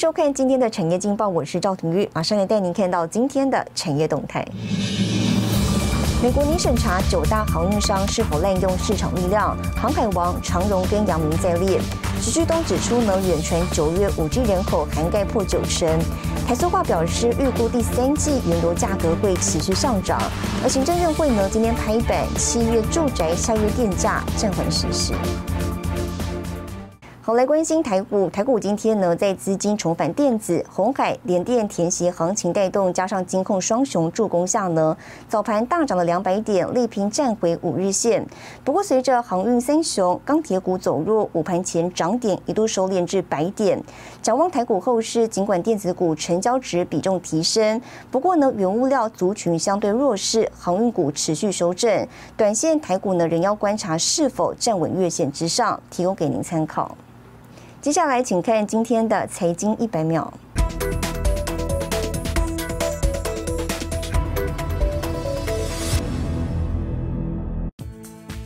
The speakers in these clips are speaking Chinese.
收看今天的产业经报，我是赵廷玉，马上来带您看到今天的产业动态。美国拟审查九大航运商是否滥用市场力量，航海王长荣跟阳明在列。徐旭东指出，呢远传九月五 G 人口涵盖破九成。台塑化表示，预估第三季原油价格会持续上涨。而行政院会呢今天拍板，七月住宅下月电价暂缓实施。好，来关心台股。台股今天呢，在资金重返电子、红海、联电、填息行情带动，加上金控双雄助攻下呢，早盘大涨了两百点，力拼站回五日线。不过，随着航运三雄、钢铁股走弱，午盘前涨点一度收敛至百点。展望台股后市，尽管电子股成交值比重提升，不过呢，原物料族群相对弱势，航运股持续收正。短线台股呢，仍要观察是否站稳月线之上，提供给您参考。接下来，请看今天的财经一百秒。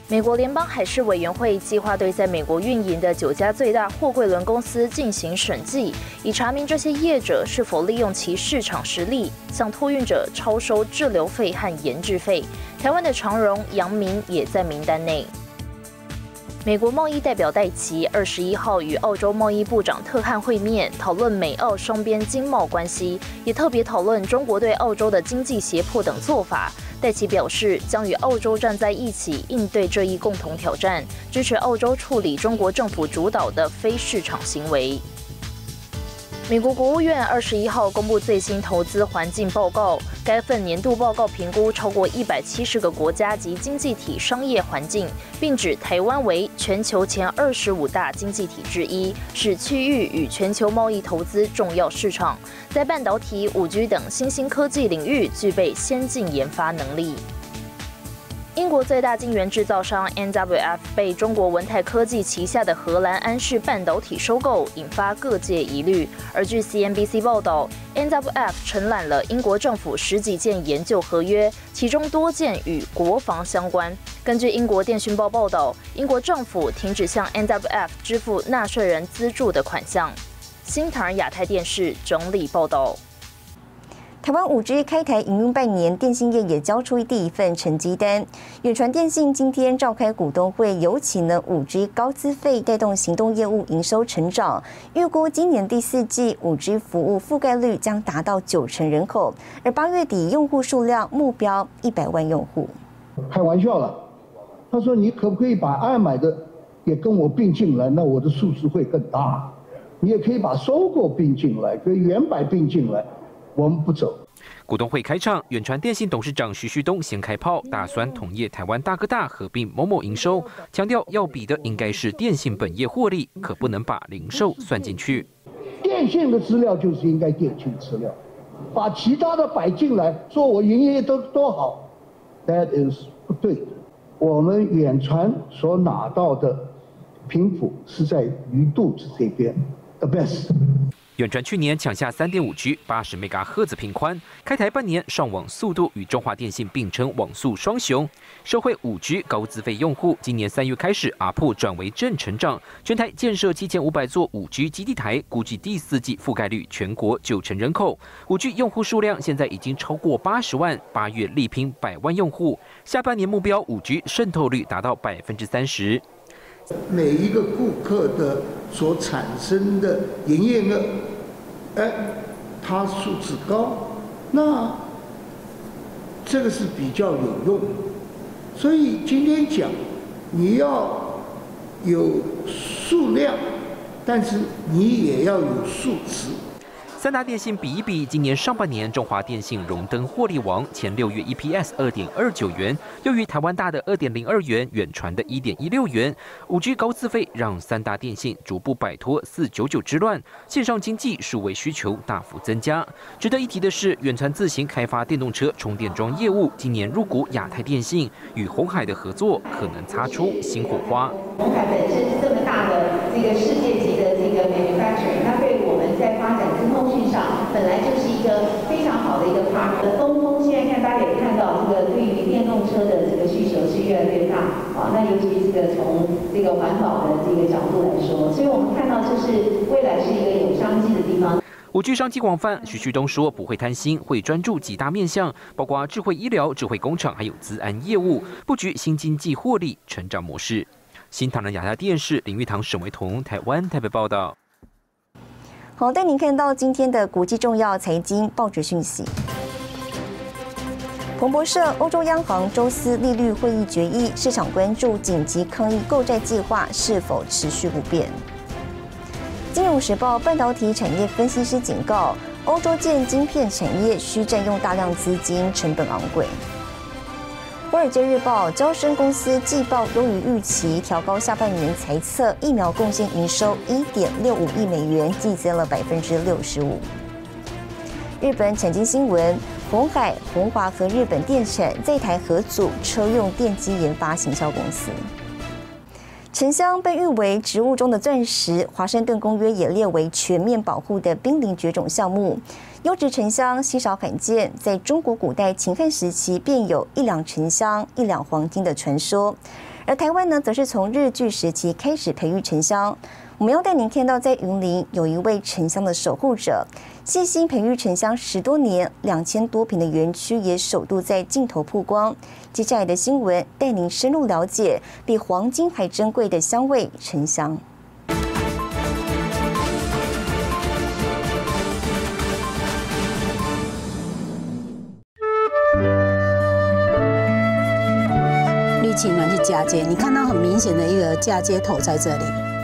美国联邦海事委员会计划对在美国运营的九家最大货柜轮公司进行审计，以查明这些业者是否利用其市场实力向托运者超收滞留费和研制费。台湾的长荣、阳明也在名单内。美国贸易代表戴奇二十一号与澳洲贸易部长特汉会面，讨论美澳双边经贸关系，也特别讨论中国对澳洲的经济胁迫等做法。戴奇表示，将与澳洲站在一起应对这一共同挑战，支持澳洲处理中国政府主导的非市场行为。美国国务院二十一号公布最新投资环境报告，该份年度报告评估超过一百七十个国家及经济体商业环境，并指台湾为全球前二十五大经济体之一，是区域与全球贸易投资重要市场，在半导体、五 G 等新兴科技领域具备先进研发能力。英国最大晶圆制造商 NWF 被中国文泰科技旗下的荷兰安氏半导体收购，引发各界疑虑。而据 CNBC 报道，NWF 承揽了英国政府十几件研究合约，其中多件与国防相关。根据英国电讯报报道，英国政府停止向 NWF 支付纳税人资助的款项。新唐人亚太电视整理报道。台湾五 G 开台营运半年，电信业也交出第一份成绩单。远传电信今天召开股东会，尤其呢五 G 高资费带动行动业务营收成长，预估今年第四季五 G 服务覆盖率将达到九成人口，而八月底用户数量目标一百万用户。开玩笑了，他说你可不可以把爱买的也跟我并进来？那我的数字会更大。你也可以把收购并进来，跟原百并进来。我们不走。股东会开场，远传电信董事长徐旭东先开炮，打算同业台湾大哥大合并某某营收，强调要比的应该是电信本业获利，可不能把零售算进去。电信的资料就是应该电信资料，把其他的摆进来，说我营业都多好，that is 不对的。我们远传所拿到的频谱是在鱼肚子这边，the best。远传去年抢下三点五 G 八十 MHz 频宽，开台半年上网速度与中华电信并称网速双雄。社会五 G 高资费用户，今年三月开始阿破转为正成长，全台建设七千五百座五 G 基地台，估计第四季覆盖率全国九成人口。五 G 用户数量现在已经超过八十万，八月力拼百万用户，下半年目标五 G 渗透率达到百分之三十。每一个顾客的所产生的营业额，哎，它数值高，那这个是比较有用。所以今天讲，你要有数量，但是你也要有数值。三大电信比一比，今年上半年中华电信荣登获利王，前六月 EPS 二点二九元，优于台湾大的二点零二元，远传的一点一六元。五 G 高资费让三大电信逐步摆脱四九九之乱，线上经济数位需求大幅增加。值得一提的是，远传自行开发电动车充电桩业务，今年入股亚太电信，与红海的合作可能擦出新火花。红海本身是这么大的这个世界级的这个 manufacturing，那对我们在发展资通讯上本来就是一个非常好的一个 park。东风现在看大家也看到，这个对于电动车的这个需求是越来越大啊。那尤其这个从这个环保的这个角度来说，所以我们看到就是未来是一个有商机的地方。五 G 商机广泛，徐旭东说不会贪心，会专注几大面向，包括智慧医疗、智慧工厂，还有资安业务，布局新经济获利成长模式。新唐人亚太电视林玉堂、沈维彤，台湾台北报道。好，带您看到今天的国际重要财经报纸讯息。彭博社：欧洲央行周四利率会议决议，市场关注紧急抗疫购债计划是否持续不变。金融时报半导体产业分析师警告，欧洲建晶片产业需占用大量资金，成本昂贵。华尔街日报：招生公司季报优于预期，调高下半年财测疫苗贡献营收一点六五亿美元，季增了百分之六十五。日本产经新闻：红海、红华和日本电产在台合组车用电机研发行销公司。沉香被誉为植物中的钻石，华盛顿公约也列为全面保护的濒临绝种项目。优质沉香稀少罕见，在中国古代秦汉时期便有一两沉香、一两黄金的传说。而台湾呢，则是从日据时期开始培育沉香。我们要带您看到，在云林有一位沉香的守护者，细心培育沉香十多年，两千多平的园区也首度在镜头曝光。接下来的新闻带您深入了解比黄金还珍贵的香味——沉香。情呢去嫁接，你看到很明显的一个嫁接头在这里。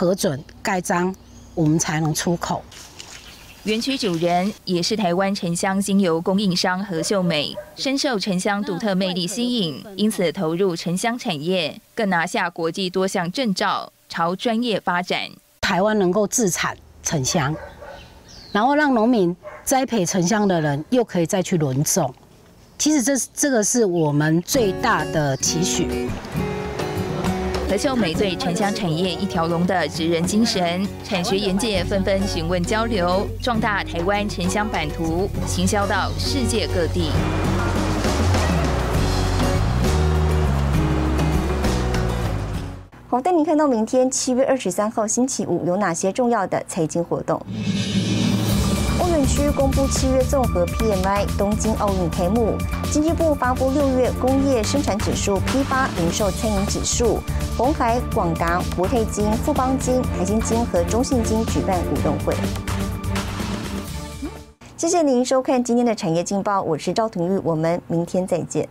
核准盖章，我们才能出口。园区主人也是台湾沉香精油供应商何秀美，深受沉香独特魅力吸引，因此投入沉香产业，更拿下国际多项证照，朝专业发展。台湾能够自产沉香，然后让农民栽培沉香的人又可以再去轮种，其实这这个是我们最大的期许。何秀美对沉香产业一条龙的职人精神，产学研界纷纷询问交流，壮大台湾沉香版图，行销到世界各地。好，带您看到明天七月二十三号星期五有哪些重要的财经活动。区公布七月综合 PMI，东京奥运开幕。经济部发布六月工业生产指数、批发零售餐饮指数。红海、广达、国泰金、富邦金、海金金和中信金举办股东会。谢谢您收看今天的产业劲报，我是赵廷玉，我们明天再见。